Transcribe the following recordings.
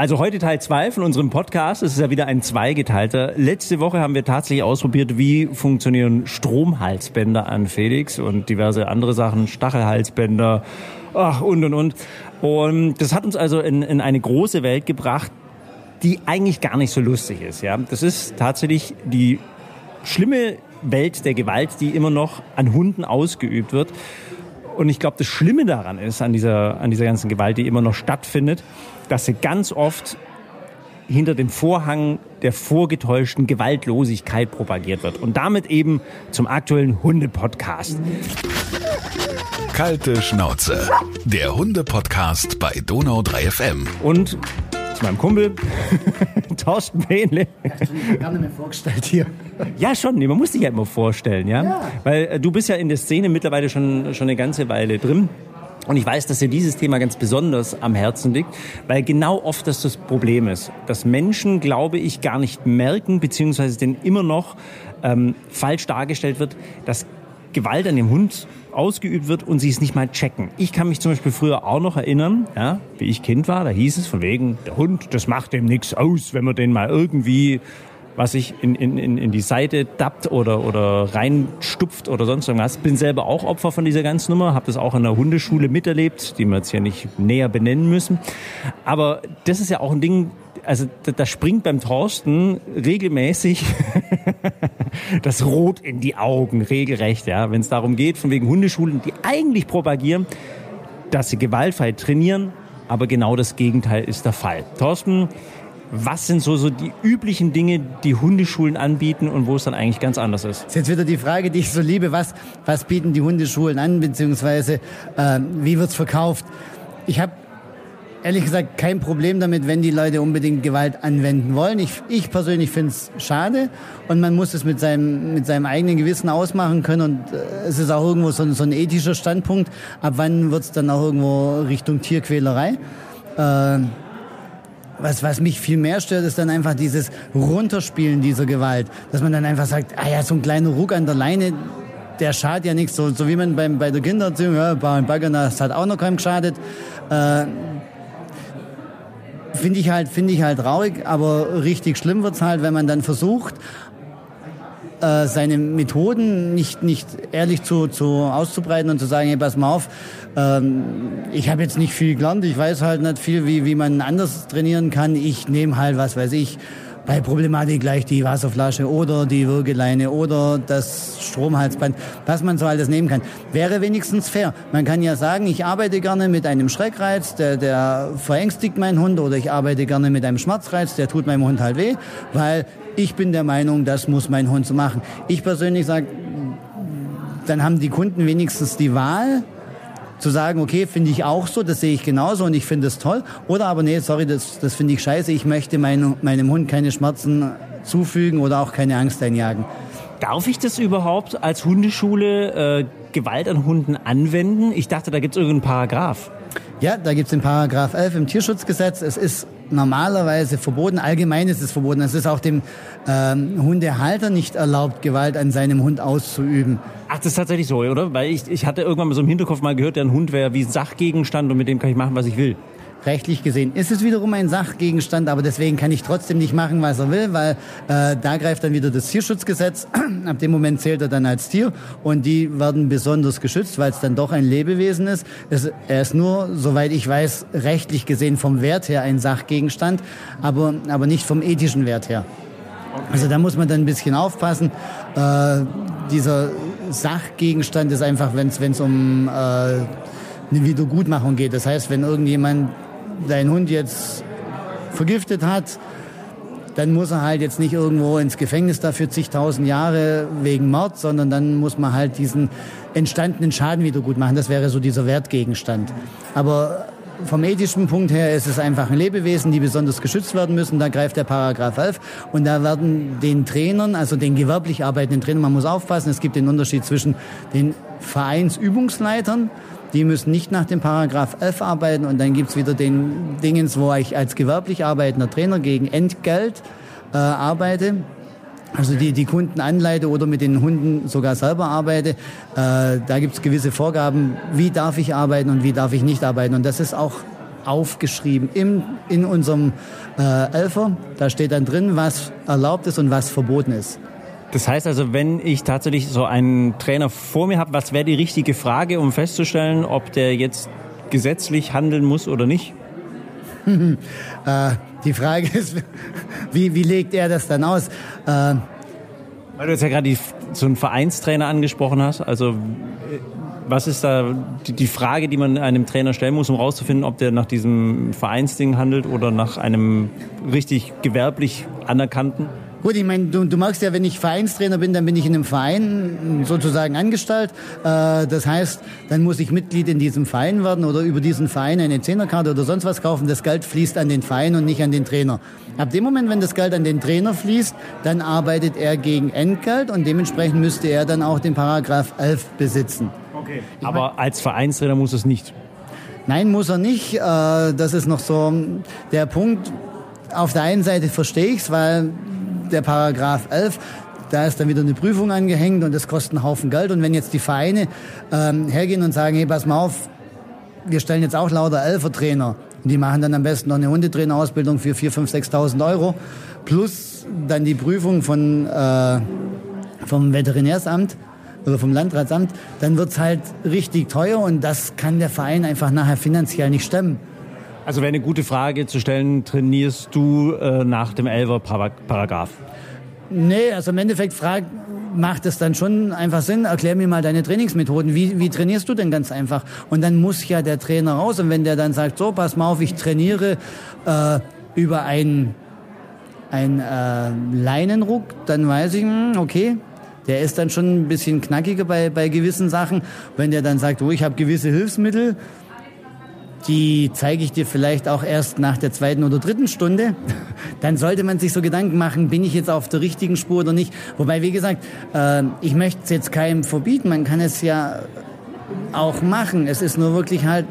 Also heute Teil 2 von unserem Podcast. Es ist ja wieder ein zweigeteilter. Letzte Woche haben wir tatsächlich ausprobiert, wie funktionieren Stromhalsbänder an Felix und diverse andere Sachen, Stachelhalsbänder, ach, und, und, und. Und das hat uns also in, in eine große Welt gebracht, die eigentlich gar nicht so lustig ist. Ja, Das ist tatsächlich die schlimme Welt der Gewalt, die immer noch an Hunden ausgeübt wird. Und ich glaube, das Schlimme daran ist, an dieser, an dieser ganzen Gewalt, die immer noch stattfindet, dass sie ganz oft hinter dem Vorhang der vorgetäuschten Gewaltlosigkeit propagiert wird. Und damit eben zum aktuellen Hunde-Podcast. Kalte Schnauze. Der Hunde-Podcast bei Donau 3 FM. Und zu meinem Kumpel, Thorsten Behnle. Gerne mir vorgestellt hier. Ja, schon. Man muss dich ja immer vorstellen, ja? Ja. Weil äh, du bist ja in der Szene mittlerweile schon, schon eine ganze Weile drin. Und ich weiß, dass dir dieses Thema ganz besonders am Herzen liegt, weil genau oft das das Problem ist, dass Menschen, glaube ich, gar nicht merken, beziehungsweise denn immer noch ähm, falsch dargestellt wird, dass Gewalt an dem Hund ausgeübt wird und sie es nicht mal checken. Ich kann mich zum Beispiel früher auch noch erinnern, ja, wie ich Kind war, da hieß es von wegen, der Hund, das macht dem nichts aus, wenn man den mal irgendwie was ich in, in, in die Seite dappt oder, oder reinstupft oder sonst irgendwas. Bin selber auch Opfer von dieser ganzen Nummer, habe das auch in der Hundeschule miterlebt, die wir jetzt hier nicht näher benennen müssen. Aber das ist ja auch ein Ding, also da springt beim Thorsten regelmäßig das Rot in die Augen, regelrecht, ja, wenn es darum geht, von wegen Hundeschulen, die eigentlich propagieren, dass sie gewaltfrei trainieren, aber genau das Gegenteil ist der Fall. Thorsten, was sind so, so die üblichen Dinge, die Hundeschulen anbieten und wo es dann eigentlich ganz anders ist? Das ist jetzt wieder die Frage, die ich so liebe. Was, was bieten die Hundeschulen an, beziehungsweise äh, wie wird's verkauft? Ich habe ehrlich gesagt kein Problem damit, wenn die Leute unbedingt Gewalt anwenden wollen. Ich, ich persönlich finde es schade und man muss es mit seinem, mit seinem eigenen Gewissen ausmachen können und äh, es ist auch irgendwo so, ein- so ein ethischer Standpunkt. Ab wann wird's dann auch irgendwo Richtung Tierquälerei? Äh, was, was mich viel mehr stört, ist dann einfach dieses Runterspielen dieser Gewalt. Dass man dann einfach sagt, ah ja, so ein kleiner Ruck an der Leine, der schadet ja nichts. So, so wie man beim, bei der Kindererziehung, ja, bei Bagger, das hat auch noch keinem geschadet. Äh, Finde ich halt, finde ich halt traurig, aber richtig schlimm wird's halt, wenn man dann versucht, äh, seine Methoden nicht, nicht ehrlich zu, zu auszubreiten und zu sagen, hey, pass mal auf, ähm, ich habe jetzt nicht viel gelernt, ich weiß halt nicht viel, wie, wie man anders trainieren kann. Ich nehme halt, was weiß ich, bei Problematik gleich die Wasserflasche oder die Würgeleine oder das Stromhalsband, was man so alles nehmen kann. Wäre wenigstens fair. Man kann ja sagen, ich arbeite gerne mit einem Schreckreiz, der, der verängstigt meinen Hund oder ich arbeite gerne mit einem Schmerzreiz, der tut meinem Hund halt weh, weil ich bin der Meinung, das muss mein Hund so machen. Ich persönlich sage, dann haben die Kunden wenigstens die Wahl, zu sagen, okay, finde ich auch so, das sehe ich genauso und ich finde es toll. Oder aber nee, sorry, das, das finde ich scheiße, ich möchte mein, meinem Hund keine Schmerzen zufügen oder auch keine Angst einjagen. Darf ich das überhaupt als Hundeschule äh, Gewalt an Hunden anwenden? Ich dachte, da gibt es irgendeinen Paragraph. Ja, da gibt's den Paragraph 11 im Tierschutzgesetz. Es ist normalerweise verboten, allgemein ist es verboten. Es ist auch dem ähm, Hundehalter nicht erlaubt, Gewalt an seinem Hund auszuüben. Ach, das ist tatsächlich so, oder? Weil ich, ich hatte irgendwann mal so im Hinterkopf mal gehört, der Hund wäre wie Sachgegenstand und mit dem kann ich machen, was ich will. Rechtlich gesehen ist es wiederum ein Sachgegenstand, aber deswegen kann ich trotzdem nicht machen, was er will, weil äh, da greift dann wieder das Tierschutzgesetz. Ab dem Moment zählt er dann als Tier und die werden besonders geschützt, weil es dann doch ein Lebewesen ist. Es, er ist nur, soweit ich weiß, rechtlich gesehen vom Wert her ein Sachgegenstand, aber, aber nicht vom ethischen Wert her. Also da muss man dann ein bisschen aufpassen. Äh, dieser Sachgegenstand ist einfach, wenn es um äh, eine Wiedergutmachung geht. Das heißt, wenn irgendjemand deinen Hund jetzt vergiftet hat, dann muss er halt jetzt nicht irgendwo ins Gefängnis dafür zigtausend Jahre wegen Mord, sondern dann muss man halt diesen entstandenen Schaden wieder gut machen. Das wäre so dieser Wertgegenstand. Aber vom ethischen Punkt her ist es einfach ein Lebewesen, die besonders geschützt werden müssen. Da greift der Paragraph 11 und da werden den Trainern, also den gewerblich arbeitenden Trainern, man muss aufpassen, es gibt den Unterschied zwischen den Vereinsübungsleitern, die müssen nicht nach dem Paragraph 11 arbeiten und dann gibt's wieder den Dingens, wo ich als gewerblich arbeitender Trainer gegen Entgelt äh, arbeite. Also die, die Kunden anleite oder mit den Hunden sogar selber arbeite. Äh, da gibt's gewisse Vorgaben, wie darf ich arbeiten und wie darf ich nicht arbeiten. Und das ist auch aufgeschrieben im, in unserem äh, Elfer. Da steht dann drin, was erlaubt ist und was verboten ist. Das heißt also, wenn ich tatsächlich so einen Trainer vor mir habe, was wäre die richtige Frage, um festzustellen, ob der jetzt gesetzlich handeln muss oder nicht? äh, die Frage ist, wie, wie legt er das dann aus? Äh, Weil du jetzt ja gerade so einen Vereinstrainer angesprochen hast. Also was ist da die, die Frage, die man einem Trainer stellen muss, um herauszufinden, ob der nach diesem Vereinsding handelt oder nach einem richtig gewerblich anerkannten? Gut, ich meine, du, du magst ja, wenn ich Vereinstrainer bin, dann bin ich in einem Verein sozusagen angestellt. Äh, das heißt, dann muss ich Mitglied in diesem Verein werden oder über diesen Verein eine Zehnerkarte oder sonst was kaufen. Das Geld fließt an den Verein und nicht an den Trainer. Ab dem Moment, wenn das Geld an den Trainer fließt, dann arbeitet er gegen Entgelt und dementsprechend müsste er dann auch den Paragraph 11 besitzen. Okay. Aber als Vereinstrainer muss es nicht. Nein, muss er nicht. Äh, das ist noch so der Punkt. Auf der einen Seite verstehe ich es, weil der Paragraph 11, da ist dann wieder eine Prüfung angehängt und das kostet einen Haufen Geld. Und wenn jetzt die Vereine ähm, hergehen und sagen, hey, pass mal auf, wir stellen jetzt auch lauter Elfertrainer und die machen dann am besten noch eine Hundetrainerausbildung für 4.000, 5.000, 6.000 Euro plus dann die Prüfung von, äh, vom Veterinärsamt oder vom Landratsamt, dann wird's halt richtig teuer und das kann der Verein einfach nachher finanziell nicht stemmen. Also wäre eine gute Frage zu stellen, trainierst du äh, nach dem Elfer-Paragraph? Nee, also im Endeffekt frag, macht es dann schon einfach Sinn, erklär mir mal deine Trainingsmethoden. Wie, wie trainierst du denn ganz einfach? Und dann muss ja der Trainer raus. Und wenn der dann sagt, so, pass mal auf, ich trainiere äh, über einen ein, äh, Leinenruck, dann weiß ich, hm, okay, der ist dann schon ein bisschen knackiger bei, bei gewissen Sachen. Wenn der dann sagt, oh, ich habe gewisse Hilfsmittel, die zeige ich dir vielleicht auch erst nach der zweiten oder dritten Stunde. Dann sollte man sich so Gedanken machen, bin ich jetzt auf der richtigen Spur oder nicht. Wobei, wie gesagt, äh, ich möchte es jetzt keinem verbieten. Man kann es ja auch machen. Es ist nur wirklich halt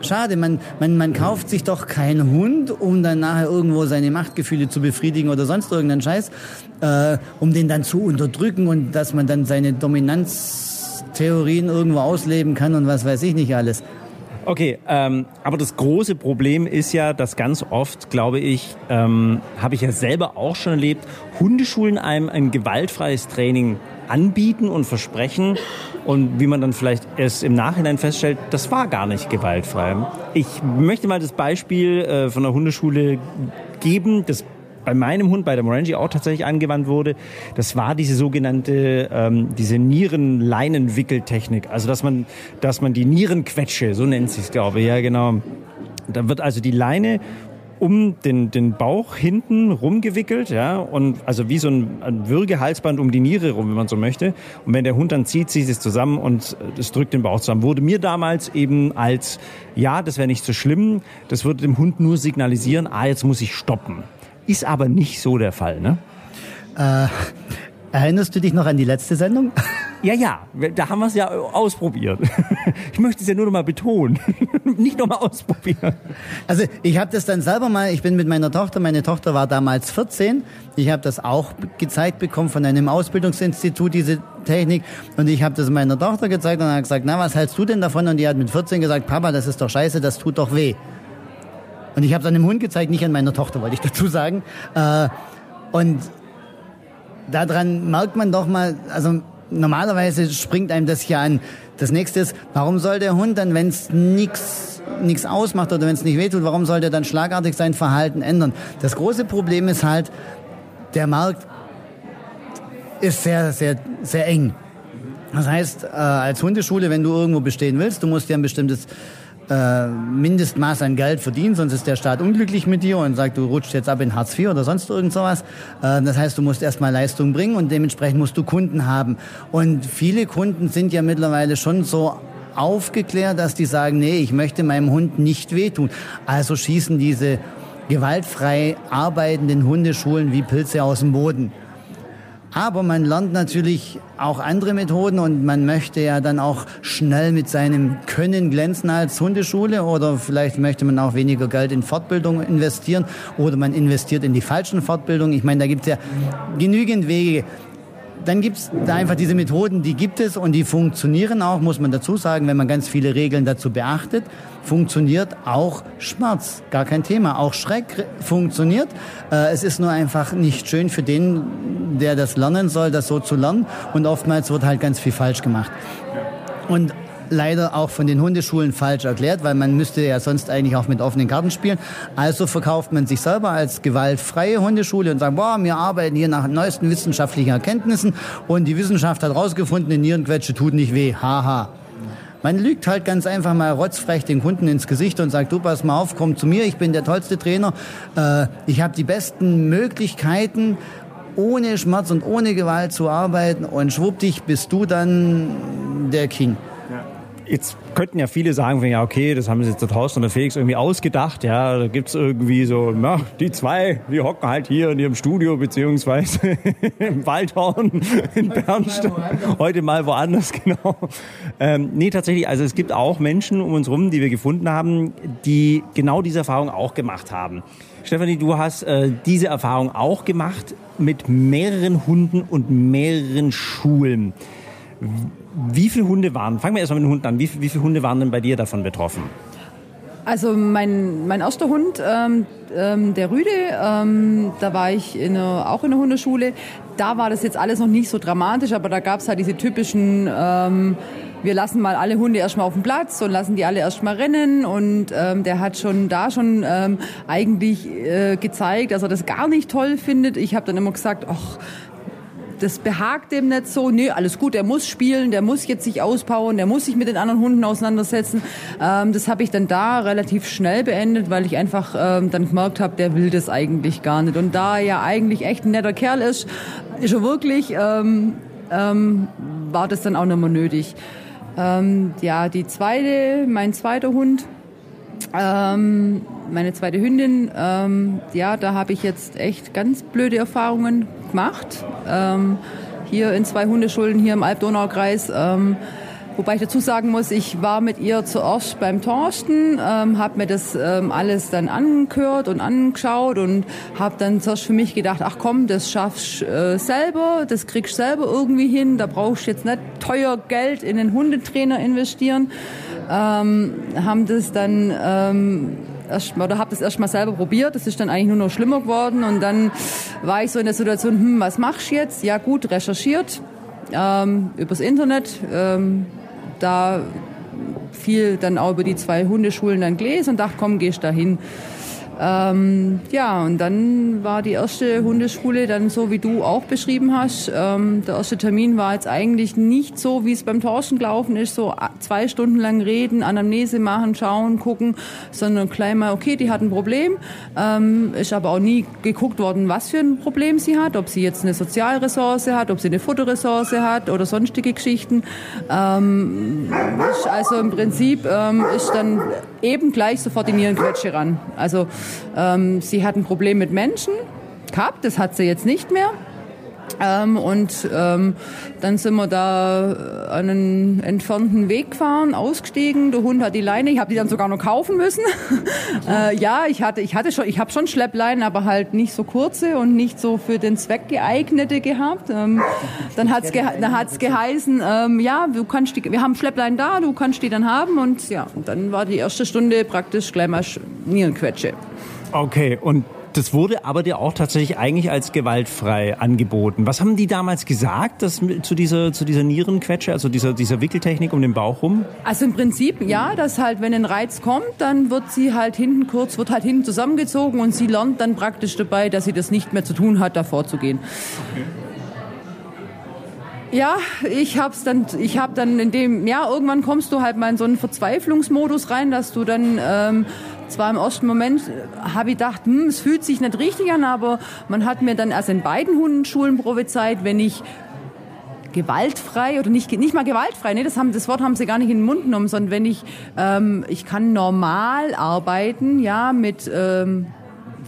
schade. Man, man, man kauft sich doch keinen Hund, um dann nachher irgendwo seine Machtgefühle zu befriedigen oder sonst irgendeinen Scheiß, äh, um den dann zu unterdrücken und dass man dann seine Dominanztheorien irgendwo ausleben kann und was weiß ich nicht alles. Okay, ähm, aber das große Problem ist ja, dass ganz oft, glaube ich, ähm, habe ich ja selber auch schon erlebt, Hundeschulen einem ein gewaltfreies Training anbieten und versprechen und wie man dann vielleicht erst im Nachhinein feststellt, das war gar nicht gewaltfrei. Ich möchte mal das Beispiel äh, von der Hundeschule geben. Das bei meinem Hund, bei der Morangi auch tatsächlich angewandt wurde, das war diese sogenannte, ähm, diese Nierenleinenwickeltechnik. Also, dass man, dass man die Nierenquetsche, so nennt sich es, glaube ich, ja, genau. Da wird also die Leine um den, den Bauch hinten rumgewickelt, ja, und also wie so ein, ein Würgehalsband um die Niere rum, wenn man so möchte. Und wenn der Hund dann zieht, zieht es zusammen und das drückt den Bauch zusammen. Wurde mir damals eben als, ja, das wäre nicht so schlimm, das würde dem Hund nur signalisieren, ah, jetzt muss ich stoppen. Ist aber nicht so der Fall, ne? Äh, erinnerst du dich noch an die letzte Sendung? Ja, ja, da haben wir es ja ausprobiert. Ich möchte es ja nur noch mal betonen. Nicht noch mal ausprobieren. Also ich habe das dann selber mal, ich bin mit meiner Tochter, meine Tochter war damals 14, ich habe das auch gezeigt bekommen von einem Ausbildungsinstitut, diese Technik. Und ich habe das meiner Tochter gezeigt und hat gesagt, na, was hältst du denn davon? Und die hat mit 14 gesagt, Papa, das ist doch scheiße, das tut doch weh. Und ich habe es an dem Hund gezeigt, nicht an meiner Tochter, wollte ich dazu sagen. Äh, und daran merkt man doch mal, also normalerweise springt einem das ja an. Das nächste ist, warum soll der Hund dann, wenn es nichts ausmacht oder wenn es nicht wehtut, warum soll der dann schlagartig sein Verhalten ändern? Das große Problem ist halt, der Markt ist sehr, sehr, sehr eng. Das heißt, äh, als Hundeschule, wenn du irgendwo bestehen willst, du musst ja ein bestimmtes äh, Mindestmaß an Geld verdienen, sonst ist der Staat unglücklich mit dir und sagt, du rutschst jetzt ab in Hartz IV oder sonst irgend sowas. Äh, das heißt, du musst erstmal Leistung bringen und dementsprechend musst du Kunden haben. Und viele Kunden sind ja mittlerweile schon so aufgeklärt, dass die sagen, nee, ich möchte meinem Hund nicht wehtun. Also schießen diese gewaltfrei arbeitenden Hundeschulen wie Pilze aus dem Boden. Aber man lernt natürlich auch andere Methoden und man möchte ja dann auch schnell mit seinem Können glänzen als Hundeschule oder vielleicht möchte man auch weniger Geld in Fortbildung investieren oder man investiert in die falschen Fortbildungen. Ich meine, da gibt es ja genügend Wege. dann gibt's da einfach diese Methoden, die gibt es und die funktionieren auch, muss man dazu sagen, wenn man ganz viele Regeln dazu beachtet, funktioniert auch Schmerz, gar kein Thema. Auch Schreck funktioniert. Äh, es ist nur einfach nicht schön für den, der das lernen soll, das so zu lernen und oftmals wird halt ganz viel falsch gemacht. Und leider auch von den Hundeschulen falsch erklärt, weil man müsste ja sonst eigentlich auch mit offenen Karten spielen. Also verkauft man sich selber als gewaltfreie Hundeschule und sagt, boah, wir arbeiten hier nach neuesten wissenschaftlichen Erkenntnissen und die Wissenschaft hat herausgefunden, eine Nierenquetsche tut nicht weh. Haha. Man lügt halt ganz einfach mal rotzfrech den Kunden ins Gesicht und sagt, du pass mal auf, komm zu mir, ich bin der tollste Trainer, äh, ich habe die besten Möglichkeiten, ohne Schmerz und ohne Gewalt zu arbeiten und schwuppdich bist du dann der King. Jetzt könnten ja viele sagen, ja, okay, das haben sich jetzt der Thorsten und der Felix irgendwie ausgedacht. Ja, da gibt's irgendwie so, na, die zwei, die hocken halt hier in ihrem Studio, beziehungsweise im Waldhorn in Bernstein. Heute mal woanders, genau. Ähm, nee, tatsächlich, also es gibt auch Menschen um uns rum, die wir gefunden haben, die genau diese Erfahrung auch gemacht haben. Stefanie, du hast äh, diese Erfahrung auch gemacht mit mehreren Hunden und mehreren Schulen. Wie viele Hunde waren, fangen wir erstmal mit den Hunden an, wie, wie viele Hunde waren denn bei dir davon betroffen? Also mein, mein erster Hund, ähm, ähm, der Rüde, ähm, da war ich in einer, auch in der Hundeschule. Da war das jetzt alles noch nicht so dramatisch, aber da gab es halt diese typischen, ähm, wir lassen mal alle Hunde erstmal auf den Platz und lassen die alle erstmal rennen. Und ähm, der hat schon da schon ähm, eigentlich äh, gezeigt, dass er das gar nicht toll findet. Ich habe dann immer gesagt, ach, das behagt dem nicht so. Nee, alles gut, der muss spielen, der muss jetzt sich auspowern, der muss sich mit den anderen Hunden auseinandersetzen. Ähm, das habe ich dann da relativ schnell beendet, weil ich einfach ähm, dann gemerkt habe, der will das eigentlich gar nicht. Und da er ja eigentlich echt ein netter Kerl ist, ist er wirklich, ähm, ähm, war das dann auch nicht mehr nötig. Ähm, ja, die zweite, mein zweiter Hund, ähm, meine zweite Hündin, ähm, ja, da habe ich jetzt echt ganz blöde Erfahrungen gemacht. Ähm, hier in zwei Hundeschulen hier im Alb-Donau-Kreis. Ähm, wobei ich dazu sagen muss, ich war mit ihr zuerst beim Torsten, ähm, habe mir das ähm, alles dann angehört und angeschaut und habe dann zuerst für mich gedacht, ach komm, das schaffst äh, selber, das kriegst selber irgendwie hin, da brauchst du jetzt nicht teuer Geld in den Hundetrainer investieren. Ähm, haben das dann ähm, erst, oder habe das erst mal selber probiert. Das ist dann eigentlich nur noch schlimmer geworden. Und dann war ich so in der Situation, hm, was machst du jetzt? Ja gut, recherchiert ähm, übers Internet. Ähm, da viel dann auch über die zwei Hundeschulen dann gelesen und dachte, komm, gehst da hin. Ähm, ja, und dann war die erste Hundeschule dann so, wie du auch beschrieben hast. Ähm, der erste Termin war jetzt eigentlich nicht so, wie es beim Torschen gelaufen ist, so zwei Stunden lang reden, Anamnese machen, schauen, gucken, sondern gleich mal, okay, die hat ein Problem. Ähm, ist aber auch nie geguckt worden, was für ein Problem sie hat, ob sie jetzt eine Sozialressource hat, ob sie eine Futterressource hat oder sonstige Geschichten. Ähm, also im Prinzip ähm, ist dann eben gleich sofort die Nierenquetsche ran. Also ähm, sie hat ein Problem mit Menschen gehabt, das hat sie jetzt nicht mehr. Ähm, und ähm, dann sind wir da einen entfernten Weg gefahren, ausgestiegen. Der Hund hat die Leine, ich habe die dann sogar noch kaufen müssen. äh, ja, ich hatte, ich hatte schon, ich habe schon Schleppleinen, aber halt nicht so kurze und nicht so für den Zweck geeignete gehabt. Ähm, dann hat's ge dann hat's geheißen, ähm, ja, du kannst die, wir haben Schleppleinen da, du kannst die dann haben und ja, und dann war die erste Stunde praktisch gleich mal Nierenquetsche. Okay, und das wurde aber dir auch tatsächlich eigentlich als gewaltfrei angeboten. Was haben die damals gesagt dass, zu, dieser, zu dieser Nierenquetsche, also dieser, dieser Wickeltechnik um den Bauch rum? Also im Prinzip ja, dass halt, wenn ein Reiz kommt, dann wird sie halt hinten kurz, wird halt hinten zusammengezogen und sie lernt dann praktisch dabei, dass sie das nicht mehr zu tun hat, davor zu gehen. Okay. Ja, ich hab's dann, ich hab dann in dem, ja, irgendwann kommst du halt mal in so einen Verzweiflungsmodus rein, dass du dann ähm, zwar im ersten Moment äh, habe ich gedacht, hm, es fühlt sich nicht richtig an, aber man hat mir dann erst in beiden Hundenschulen prophezeit, wenn ich gewaltfrei oder nicht nicht mal gewaltfrei, nee, das haben das Wort haben sie gar nicht in den Mund genommen, sondern wenn ich ähm, ich kann normal arbeiten, ja, mit ähm,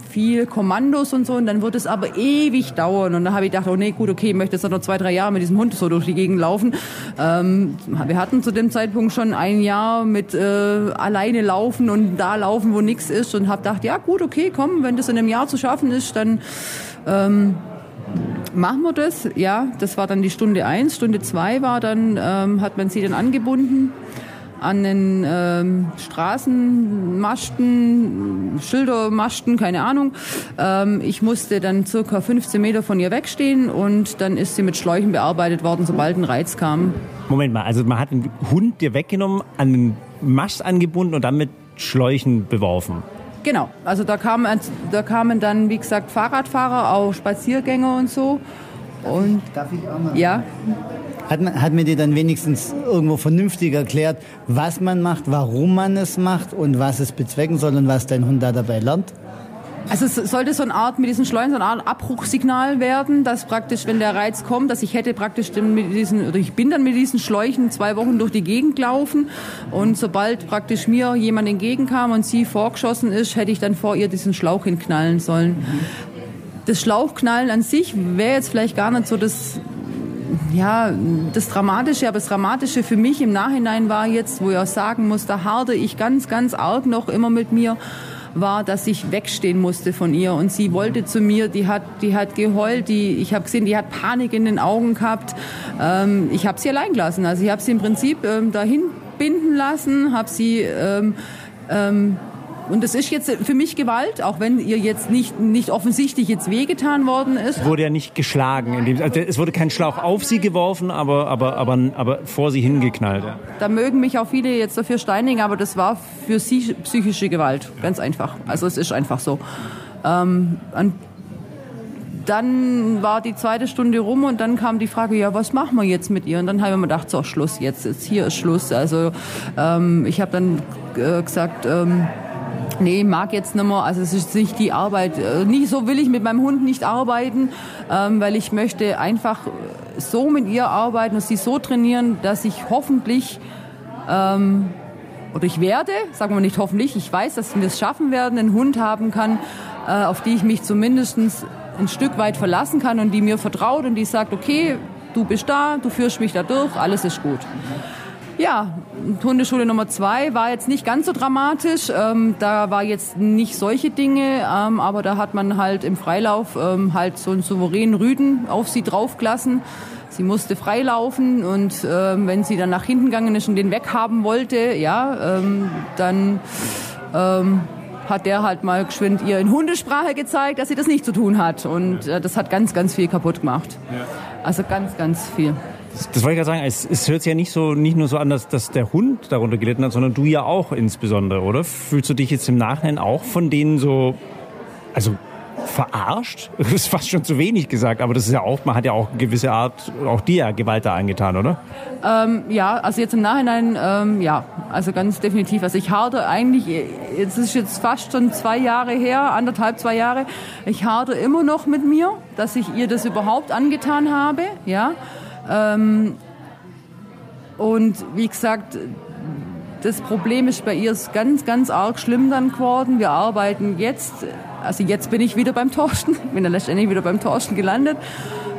viel Kommandos und so und dann wird es aber ewig dauern und dann habe ich gedacht, oh nee, gut, okay, ich möchte jetzt noch zwei, drei Jahre mit diesem Hund so durch die Gegend laufen. Ähm, wir hatten zu dem Zeitpunkt schon ein Jahr mit äh, alleine laufen und da laufen, wo nichts ist und habe gedacht, ja gut, okay, komm, wenn das in einem Jahr zu schaffen ist, dann ähm, machen wir das. Ja, das war dann die Stunde eins. Stunde zwei war dann, ähm, hat man sie dann angebunden an den ähm, Straßenmasten, Schildermasten, keine Ahnung. Ähm, ich musste dann circa 15 Meter von ihr wegstehen und dann ist sie mit Schläuchen bearbeitet worden, sobald ein Reiz kam. Moment mal, also man hat den Hund dir weggenommen, an den Mast angebunden und dann mit Schläuchen beworfen. Genau, also da kamen, da kamen dann, wie gesagt, Fahrradfahrer, auch Spaziergänger und so. Und, Darf ich auch mal? Ja, Hat, man, hat mir dir dann wenigstens irgendwo vernünftig erklärt, was man macht, warum man es macht und was es bezwecken soll und was dein Hund da dabei lernt? Also es sollte so eine Art mit diesen Schläuchen so eine Art Abbruchsignal werden, dass praktisch, wenn der Reiz kommt, dass ich hätte praktisch dann mit diesen, oder ich bin dann mit diesen Schläuchen zwei Wochen durch die Gegend gelaufen und sobald praktisch mir jemand entgegenkam und sie vorgeschossen ist, hätte ich dann vor ihr diesen Schlauch hinknallen sollen. Das Schlauchknallen an sich wäre jetzt vielleicht gar nicht so das ja, das Dramatische, aber das Dramatische für mich im Nachhinein war jetzt, wo ich auch sagen muss, da harte ich ganz, ganz arg noch immer mit mir, war, dass ich wegstehen musste von ihr und sie wollte zu mir, die hat, die hat geheult, die, ich habe gesehen, die hat Panik in den Augen gehabt. Ähm, ich habe sie allein gelassen, also ich habe sie im Prinzip ähm, dahin binden lassen, habe sie ähm, ähm, und das ist jetzt für mich Gewalt, auch wenn ihr jetzt nicht, nicht offensichtlich jetzt wehgetan worden ist. Wurde ja nicht geschlagen. Dem, also es wurde kein Schlauch auf sie geworfen, aber, aber, aber, aber vor sie hingeknallt. Ja. Da mögen mich auch viele jetzt dafür steinigen, aber das war für sie psychische Gewalt, ganz einfach. Also es ist einfach so. Ähm, und dann war die zweite Stunde rum und dann kam die Frage, ja, was machen wir jetzt mit ihr? Und dann haben wir mir gedacht, so Schluss jetzt, jetzt hier ist Schluss. Also ähm, ich habe dann äh, gesagt, ähm, nee, mag jetzt nicht mehr. Also es ist nicht die Arbeit. Äh, nicht so will ich mit meinem Hund nicht arbeiten, ähm, weil ich möchte einfach so mit ihr arbeiten und sie so trainieren, dass ich hoffentlich ähm, oder ich werde, sagen wir nicht hoffentlich, ich weiß, dass wir es schaffen werden, einen Hund haben kann, äh, auf die ich mich zumindest ein Stück weit verlassen kann und die mir vertraut und die sagt, okay, du bist da, du führst mich da durch, alles ist gut. Ja, Hundeschule Nummer zwei war jetzt nicht ganz so dramatisch. Ähm, da war jetzt nicht solche Dinge, ähm, aber da hat man halt im Freilauf ähm, halt so einen souveränen Rüden auf sie draufgelassen. Sie musste freilaufen und ähm, wenn sie dann nach hinten gegangen ist und den weghaben wollte, ja, ähm, dann ähm, hat der halt mal geschwind ihr in Hundesprache gezeigt, dass sie das nicht zu tun hat. Und äh, das hat ganz, ganz viel kaputt gemacht. Also ganz, ganz viel. Das, wollte ich gerade sagen. Es, es hört sich ja nicht so nicht nur so an, dass, dass der Hund darunter gelitten hat, sondern du ja auch insbesondere, oder? Fühlst du dich jetzt im Nachhinein auch von denen so, also verarscht? Das ist fast schon zu wenig gesagt, aber das ist ja auch, man hat ja auch eine gewisse Art, auch dir ja Gewalt da angetan, oder? Ähm, ja, also jetzt im Nachhinein, ähm, ja, also ganz definitiv. Also ich harte eigentlich, jetzt ist jetzt fast schon zwei Jahre her, anderthalb, zwei Jahre, ich harte immer noch mit mir, dass ich ihr das überhaupt angetan habe, ja. Ähm, und wie gesagt, das Problem ist bei ihr ist ganz, ganz arg schlimm dann geworden. Wir arbeiten jetzt, also jetzt bin ich wieder beim Torsten, bin dann letztendlich wieder beim Torsten gelandet.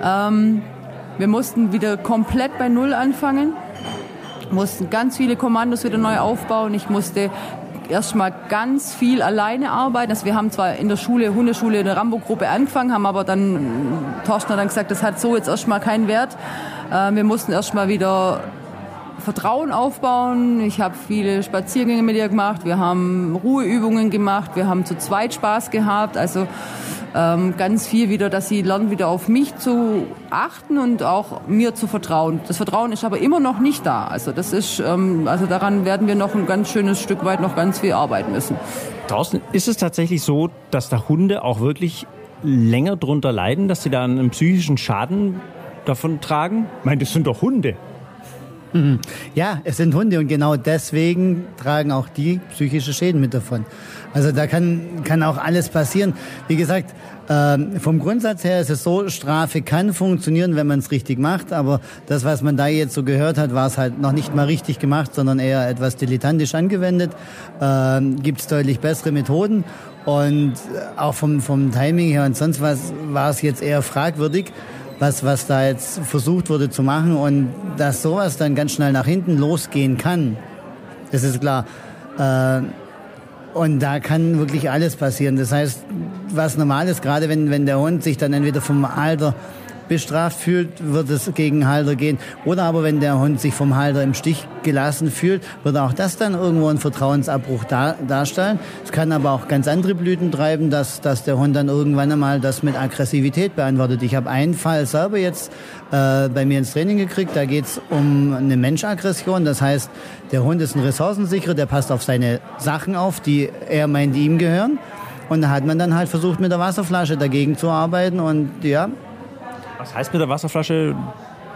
Ähm, wir mussten wieder komplett bei Null anfangen, mussten ganz viele Kommandos wieder neu aufbauen. Ich musste erstmal ganz viel alleine arbeiten. Also wir haben zwar in der Schule, Hundeschule, eine Rambo-Gruppe angefangen, haben aber dann, Torsten hat dann gesagt, das hat so jetzt erstmal keinen Wert. Äh, wir mussten erstmal wieder Vertrauen aufbauen. Ich habe viele Spaziergänge mit ihr gemacht. Wir haben Ruheübungen gemacht. Wir haben zu zweit Spaß gehabt. Also ähm, ganz viel wieder, dass sie lernt, wieder auf mich zu achten und auch mir zu vertrauen. Das Vertrauen ist aber immer noch nicht da. Also das ist, ähm, also daran werden wir noch ein ganz schönes Stück weit noch ganz viel arbeiten müssen. Draußen ist es tatsächlich so, dass da Hunde auch wirklich länger drunter leiden, dass sie da einen psychischen Schaden davon tragen? Ich meine, das sind doch Hunde. Ja, es sind Hunde und genau deswegen tragen auch die psychische Schäden mit davon. Also da kann, kann auch alles passieren. Wie gesagt, ähm, vom Grundsatz her ist es so, Strafe kann funktionieren, wenn man es richtig macht, aber das, was man da jetzt so gehört hat, war es halt noch nicht mal richtig gemacht, sondern eher etwas dilettantisch angewendet. Ähm, Gibt es deutlich bessere Methoden und auch vom, vom Timing her und sonst was war es jetzt eher fragwürdig was, was da jetzt versucht wurde zu machen und dass sowas dann ganz schnell nach hinten losgehen kann, das ist klar. Äh, und da kann wirklich alles passieren. Das heißt, was normal ist, gerade wenn, wenn der Hund sich dann entweder vom Alter bestraft fühlt, wird es gegen Halter gehen. Oder aber wenn der Hund sich vom Halter im Stich gelassen fühlt, wird auch das dann irgendwo einen Vertrauensabbruch dar darstellen. Es kann aber auch ganz andere Blüten treiben, dass, dass der Hund dann irgendwann einmal das mit Aggressivität beantwortet. Ich habe einen Fall selber jetzt äh, bei mir ins Training gekriegt. Da geht es um eine Menschenaggression. Das heißt, der Hund ist ein Ressourcensicherer, der passt auf seine Sachen auf, die er meint, die ihm gehören. Und da hat man dann halt versucht, mit der Wasserflasche dagegen zu arbeiten. Und ja. Was heißt mit der Wasserflasche?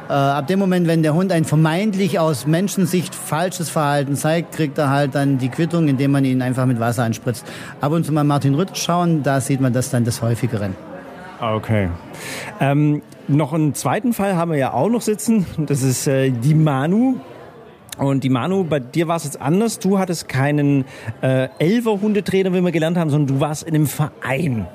Äh, ab dem Moment, wenn der Hund ein vermeintlich aus Menschensicht falsches Verhalten zeigt, kriegt er halt dann die Quittung, indem man ihn einfach mit Wasser anspritzt. Ab und zu mal Martin Rütter schauen, da sieht man das dann des Häufigeren. Okay. Ähm, noch einen zweiten Fall haben wir ja auch noch sitzen. Das ist äh, die Manu. Und die Manu, bei dir war es jetzt anders. Du hattest keinen äh, Elfer-Hundetrainer, wie wir gelernt haben, sondern du warst in einem Verein.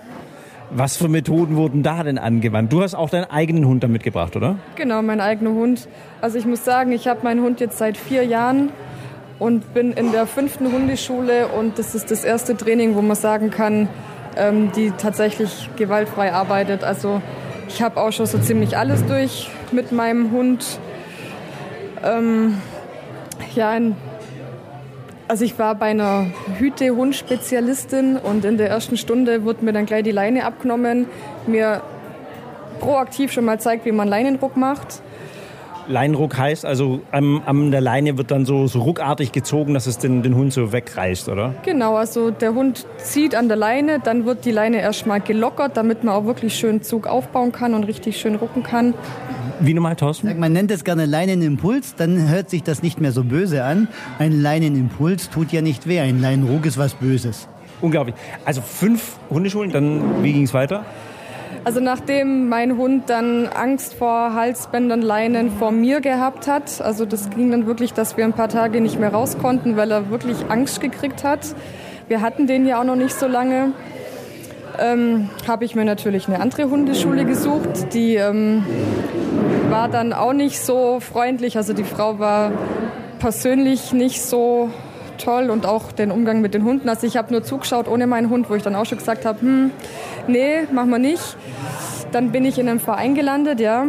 Was für Methoden wurden da denn angewandt? Du hast auch deinen eigenen Hund damit gebracht, oder? Genau, mein eigener Hund. Also ich muss sagen, ich habe meinen Hund jetzt seit vier Jahren und bin in der fünften Hundeschule und das ist das erste Training, wo man sagen kann, ähm, die tatsächlich gewaltfrei arbeitet. Also ich habe auch schon so ziemlich alles durch mit meinem Hund. Ähm, ja, ein, also ich war bei einer Hüte-Hund-Spezialistin und in der ersten Stunde wurde mir dann gleich die Leine abgenommen, mir proaktiv schon mal zeigt, wie man Leinenruck macht. Leinenruck heißt also, an, an der Leine wird dann so, so ruckartig gezogen, dass es den, den Hund so wegreißt, oder? Genau, also der Hund zieht an der Leine, dann wird die Leine erstmal gelockert, damit man auch wirklich schön Zug aufbauen kann und richtig schön rucken kann. Wie nochmal, Thorsten? Man nennt es gerne Leinenimpuls, dann hört sich das nicht mehr so böse an. Ein Leinenimpuls tut ja nicht weh, ein Leinenruck ist was Böses. Unglaublich. Also fünf Hundeschulen, dann wie ging es weiter? Also nachdem mein Hund dann Angst vor Halsbändern, Leinen vor mir gehabt hat, also das ging dann wirklich, dass wir ein paar Tage nicht mehr raus konnten, weil er wirklich Angst gekriegt hat. Wir hatten den ja auch noch nicht so lange. Ähm, habe ich mir natürlich eine andere Hundeschule gesucht. Die ähm, war dann auch nicht so freundlich. Also die Frau war persönlich nicht so toll und auch den Umgang mit den Hunden. Also ich habe nur zugeschaut ohne meinen Hund, wo ich dann auch schon gesagt habe, hm, nee, machen wir nicht. Dann bin ich in einem Verein gelandet, ja,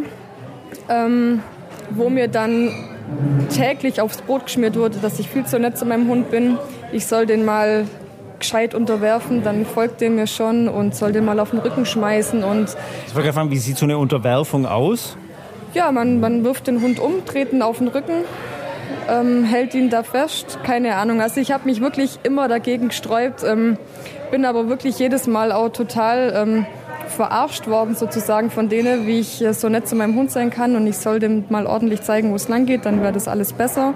ähm, wo mir dann täglich aufs Brot geschmiert wurde, dass ich viel zu nett zu meinem Hund bin. Ich soll den mal gescheit unterwerfen, dann folgt der mir schon und soll den mal auf den Rücken schmeißen. Und ich wollte fragen, wie sieht so eine Unterwerfung aus? Ja, man, man wirft den Hund um, treten auf den Rücken, ähm, hält ihn da fest, keine Ahnung. Also ich habe mich wirklich immer dagegen gesträubt, ähm, bin aber wirklich jedes Mal auch total ähm, verarscht worden sozusagen von denen, wie ich so nett zu meinem Hund sein kann und ich soll dem mal ordentlich zeigen, wo es lang geht, dann wäre das alles besser.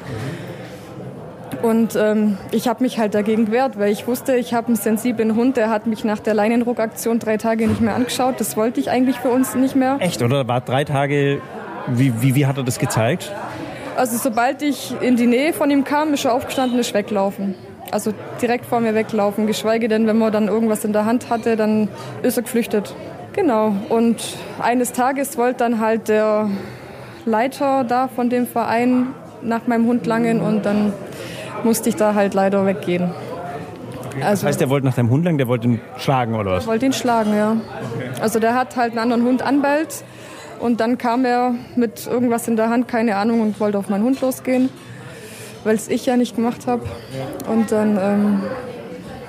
Und ähm, ich habe mich halt dagegen gewehrt, weil ich wusste, ich habe einen sensiblen Hund, der hat mich nach der Leinenruckaktion drei Tage nicht mehr angeschaut. Das wollte ich eigentlich für uns nicht mehr. Echt, oder? War drei Tage, wie, wie, wie hat er das gezeigt? Also sobald ich in die Nähe von ihm kam, ist er aufgestanden, ist weglaufen. Also direkt vor mir weglaufen. Geschweige denn, wenn man dann irgendwas in der Hand hatte, dann ist er geflüchtet. Genau. Und eines Tages wollte dann halt der Leiter da von dem Verein nach meinem Hund langen und dann musste ich da halt leider weggehen. Also, das heißt, der wollte nach deinem Hund lang, der wollte ihn schlagen oder was? Der wollte ihn schlagen, ja. Also der hat halt einen anderen Hund anbellt und dann kam er mit irgendwas in der Hand, keine Ahnung, und wollte auf meinen Hund losgehen, weil es ich ja nicht gemacht habe. Und dann... Ähm,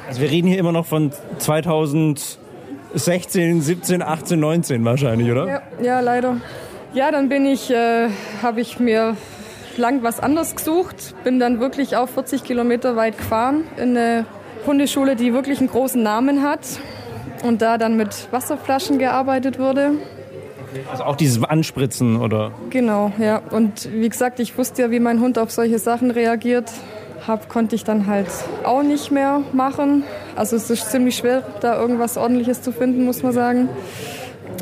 also wir reden hier immer noch von 2016, 17, 18, 19 wahrscheinlich, oder? Ja, ja leider. Ja, dann bin ich, äh, habe ich mir lang was anderes gesucht, bin dann wirklich auch 40 Kilometer weit gefahren in eine Hundeschule, die wirklich einen großen Namen hat und da dann mit Wasserflaschen gearbeitet wurde. Also auch dieses Anspritzen oder? Genau, ja. Und wie gesagt, ich wusste ja, wie mein Hund auf solche Sachen reagiert. Hab, konnte ich dann halt auch nicht mehr machen. Also es ist ziemlich schwer, da irgendwas Ordentliches zu finden, muss man sagen.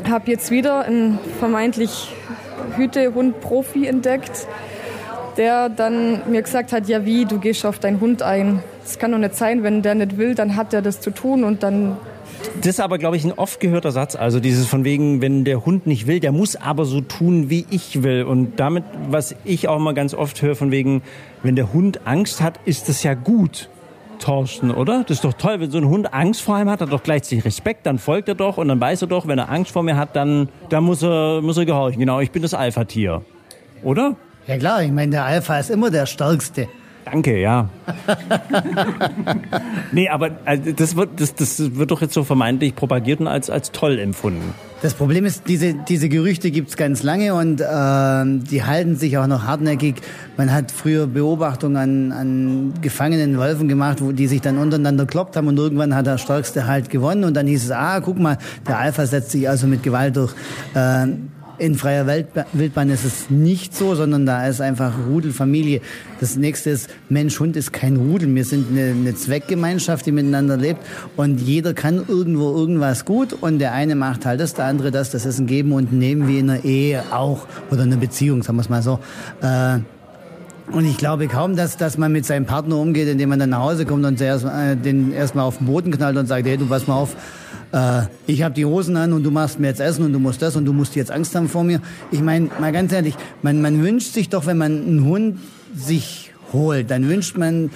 Habe jetzt wieder einen vermeintlich Hütehund-Profi entdeckt, der dann mir gesagt hat, ja wie, du gehst auf deinen Hund ein. Das kann doch nicht sein, wenn der nicht will, dann hat er das zu tun und dann das ist aber, glaube ich, ein oft gehörter Satz. Also dieses von wegen, wenn der Hund nicht will, der muss aber so tun, wie ich will. Und damit, was ich auch mal ganz oft höre, von wegen, wenn der Hund Angst hat, ist das ja gut. Thorsten, oder? Das ist doch toll, wenn so ein Hund Angst vor einem hat, hat er doch gleichzeitig Respekt, dann folgt er doch und dann weiß er doch, wenn er Angst vor mir hat, dann, dann muss, er, muss er gehorchen. Genau, ich bin das Alpha-Tier. Oder? Ja klar, ich meine, der Alpha ist immer der Stärkste. Danke, ja. nee, aber also, das, wird, das, das wird doch jetzt so vermeintlich propagiert und als, als toll empfunden. Das Problem ist, diese, diese Gerüchte gibt's ganz lange und äh, die halten sich auch noch hartnäckig. Man hat früher Beobachtungen an, an gefangenen Wölfen gemacht, wo die sich dann untereinander kloppt haben und irgendwann hat der Stärkste halt gewonnen und dann hieß es, ah, guck mal, der Alpha setzt sich also mit Gewalt durch. Äh, in freier Wildbahn ist es nicht so, sondern da ist einfach Rudelfamilie. Das nächste ist, Mensch, Hund ist kein Rudel. Wir sind eine, eine Zweckgemeinschaft, die miteinander lebt. Und jeder kann irgendwo irgendwas gut. Und der eine macht halt das, der andere das. Das ist ein Geben und Nehmen wie in einer Ehe auch. Oder in einer Beziehung, sagen wir es mal so. Äh, und ich glaube kaum, dass, dass man mit seinem Partner umgeht, indem man dann nach Hause kommt und zuerst, äh, den erstmal auf den Boden knallt und sagt, hey, du pass mal auf, äh, ich habe die Hosen an und du machst mir jetzt Essen und du musst das und du musst jetzt Angst haben vor mir. Ich meine, mal ganz ehrlich, man, man wünscht sich doch, wenn man einen Hund sich holt, dann wünscht man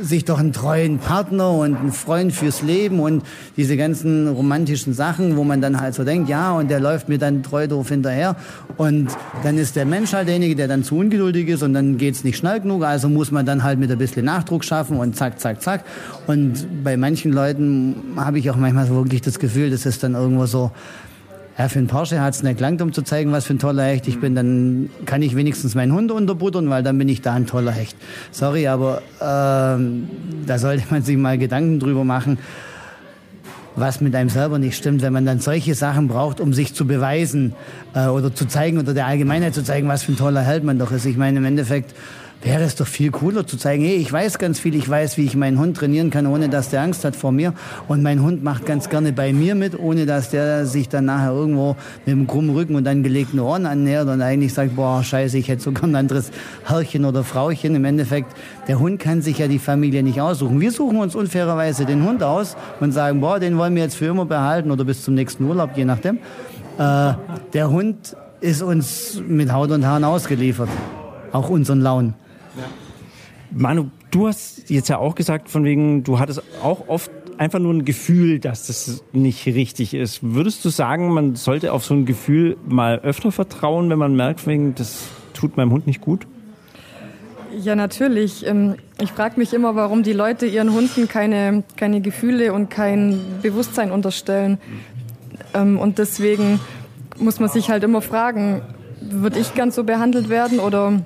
sich doch einen treuen Partner und einen Freund fürs Leben und diese ganzen romantischen Sachen, wo man dann halt so denkt, ja, und der läuft mir dann treu doof hinterher. Und dann ist der Mensch halt derjenige, der dann zu ungeduldig ist und dann geht's nicht schnell genug. Also muss man dann halt mit ein bisschen Nachdruck schaffen und zack, zack, zack. Und bei manchen Leuten habe ich auch manchmal so wirklich das Gefühl, das ist dann irgendwo so, ja, für einen Porsche hat es nicht gelangt, um zu zeigen, was für ein toller Hecht ich bin. Dann kann ich wenigstens meinen Hund unterbuttern, weil dann bin ich da ein toller Hecht. Sorry, aber ähm, da sollte man sich mal Gedanken drüber machen, was mit einem selber nicht stimmt, wenn man dann solche Sachen braucht, um sich zu beweisen äh, oder zu zeigen oder der Allgemeinheit zu zeigen, was für ein toller Held man doch ist. Ich meine, im Endeffekt wäre es doch viel cooler zu zeigen, hey, ich weiß ganz viel, ich weiß, wie ich meinen Hund trainieren kann, ohne dass der Angst hat vor mir. Und mein Hund macht ganz gerne bei mir mit, ohne dass der sich dann nachher irgendwo mit dem krummen Rücken und angelegten Ohren annähert und eigentlich sagt, boah, scheiße, ich hätte sogar ein anderes Herrchen oder Frauchen. Im Endeffekt, der Hund kann sich ja die Familie nicht aussuchen. Wir suchen uns unfairerweise den Hund aus und sagen, boah, den wollen wir jetzt für immer behalten oder bis zum nächsten Urlaub, je nachdem. Äh, der Hund ist uns mit Haut und Haaren ausgeliefert. Auch unseren Launen. Manu, du hast jetzt ja auch gesagt, von wegen, du hattest auch oft einfach nur ein Gefühl, dass das nicht richtig ist. Würdest du sagen, man sollte auf so ein Gefühl mal öfter vertrauen, wenn man merkt, wegen, das tut meinem Hund nicht gut? Ja, natürlich. Ähm, ich frage mich immer, warum die Leute ihren Hunden keine, keine Gefühle und kein Bewusstsein unterstellen. Ähm, und deswegen muss man sich halt immer fragen, würde ich ganz so behandelt werden oder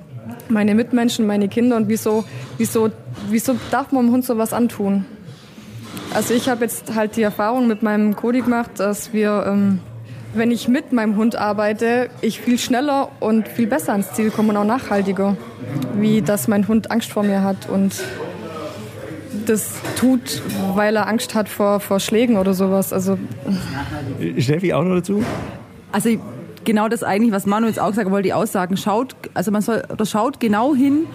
meine Mitmenschen, meine Kinder und wieso, wieso, wieso darf man dem Hund sowas antun? Also ich habe jetzt halt die Erfahrung mit meinem Cody gemacht, dass wir, ähm, wenn ich mit meinem Hund arbeite, ich viel schneller und viel besser ans Ziel komme und auch nachhaltiger, wie dass mein Hund Angst vor mir hat und das tut, weil er Angst hat vor, vor Schlägen oder sowas. Also Steffi auch noch dazu? Also genau das eigentlich, was Manu jetzt auch gesagt hat, die Aussagen schaut, also man soll, oder schaut genau hin,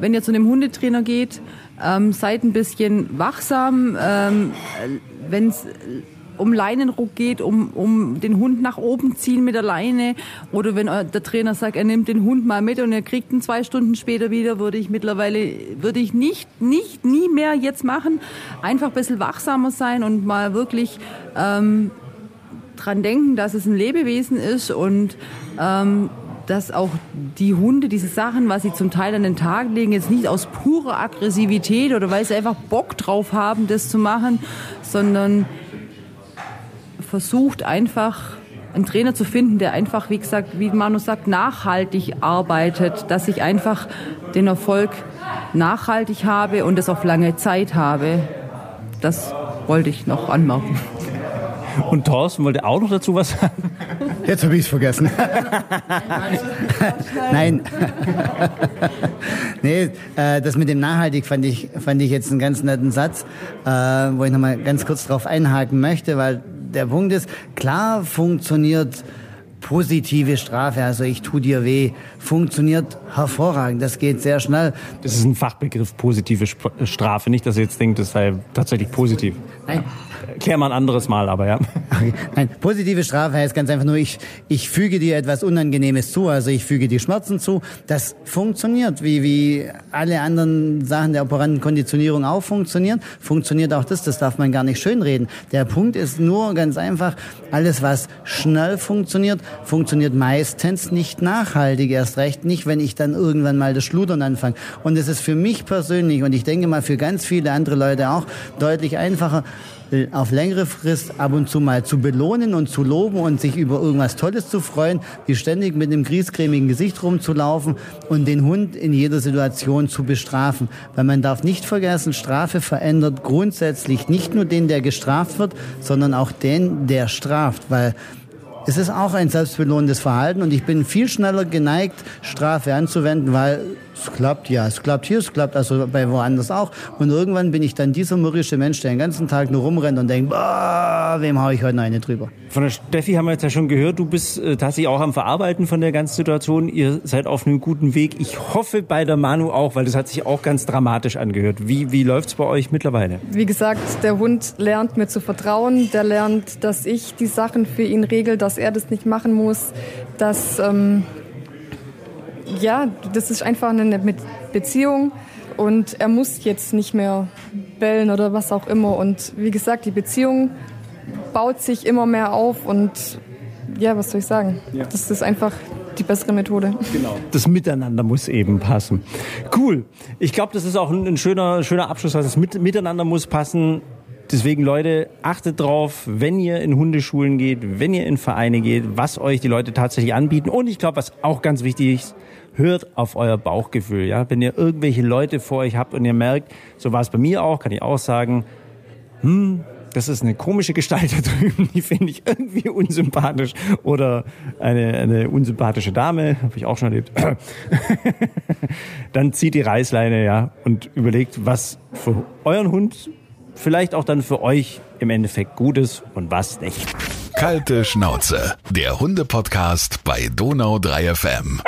wenn ihr zu einem Hundetrainer geht, ähm, seid ein bisschen wachsam, ähm, wenn es um Leinenruck geht, um, um den Hund nach oben ziehen mit der Leine oder wenn der Trainer sagt, er nimmt den Hund mal mit und er kriegt ihn zwei Stunden später wieder, würde ich mittlerweile, würde ich nicht, nicht, nie mehr jetzt machen. Einfach ein bisschen wachsamer sein und mal wirklich ähm, dran denken, dass es ein Lebewesen ist und ähm, dass auch die Hunde diese Sachen, was sie zum Teil an den Tag legen, jetzt nicht aus purer Aggressivität oder weil sie einfach Bock drauf haben, das zu machen, sondern versucht einfach einen Trainer zu finden, der einfach, wie gesagt, wie Manu sagt, nachhaltig arbeitet, dass ich einfach den Erfolg nachhaltig habe und es auf lange Zeit habe. Das wollte ich noch anmerken. Und Thorsten wollte auch noch dazu was sagen. Jetzt habe ich es vergessen. Nein. nee, äh, das mit dem nachhaltig fand ich, fand ich jetzt einen ganz netten Satz, äh, wo ich nochmal ganz kurz drauf einhaken möchte, weil der Punkt ist, klar funktioniert positive Strafe, also ich tu dir weh, funktioniert hervorragend. Das geht sehr schnell. Das ist ein Fachbegriff, positive Strafe. Nicht, dass ihr jetzt denkt, das sei tatsächlich positiv. Nein, Klär mal ein anderes Mal, aber ja. Nein, positive Strafe heißt ganz einfach nur, ich, ich füge dir etwas Unangenehmes zu, also ich füge dir Schmerzen zu. Das funktioniert, wie, wie alle anderen Sachen der operanten Konditionierung auch funktionieren. Funktioniert auch das, das darf man gar nicht schönreden. Der Punkt ist nur ganz einfach, alles was schnell funktioniert, funktioniert meistens nicht nachhaltig. Erst recht nicht, wenn ich dann irgendwann mal das Schludern anfange. Und es ist für mich persönlich und ich denke mal für ganz viele andere Leute auch deutlich einfacher, auf längere Frist ab und zu mal zu belohnen und zu loben und sich über irgendwas Tolles zu freuen, wie ständig mit einem griesgrämigen Gesicht rumzulaufen und den Hund in jeder Situation zu bestrafen. Weil man darf nicht vergessen, Strafe verändert grundsätzlich nicht nur den, der gestraft wird, sondern auch den, der straft. Weil es ist auch ein selbstbelohnendes Verhalten und ich bin viel schneller geneigt, Strafe anzuwenden, weil es klappt ja, es klappt hier, es klappt also bei woanders auch. Und irgendwann bin ich dann dieser mürrische Mensch, der den ganzen Tag nur rumrennt und denkt, boah, wem hau ich heute noch eine drüber? Von der Steffi haben wir jetzt ja schon gehört, du bist äh, tatsächlich auch am Verarbeiten von der ganzen Situation. Ihr seid auf einem guten Weg. Ich hoffe bei der Manu auch, weil das hat sich auch ganz dramatisch angehört. Wie, wie läuft's bei euch mittlerweile? Wie gesagt, der Hund lernt mir zu vertrauen. Der lernt, dass ich die Sachen für ihn regel, dass er das nicht machen muss, dass... Ähm ja, das ist einfach eine Beziehung und er muss jetzt nicht mehr bellen oder was auch immer. Und wie gesagt, die Beziehung baut sich immer mehr auf und ja, was soll ich sagen? Ja. Das ist einfach die bessere Methode. Genau. Das Miteinander muss eben passen. Cool. Ich glaube, das ist auch ein schöner, schöner Abschluss. Das Miteinander muss passen. Deswegen, Leute, achtet drauf, wenn ihr in Hundeschulen geht, wenn ihr in Vereine geht, was euch die Leute tatsächlich anbieten. Und ich glaube, was auch ganz wichtig ist, hört auf euer Bauchgefühl. Ja? Wenn ihr irgendwelche Leute vor euch habt und ihr merkt, so war es bei mir auch, kann ich auch sagen, hm, das ist eine komische Gestalt da drüben, die finde ich irgendwie unsympathisch. Oder eine, eine unsympathische Dame, habe ich auch schon erlebt. dann zieht die Reißleine ja und überlegt, was für euren Hund vielleicht auch dann für euch im Endeffekt gut ist und was nicht. Kalte Schnauze, der Hunde-Podcast bei Donau 3 FM.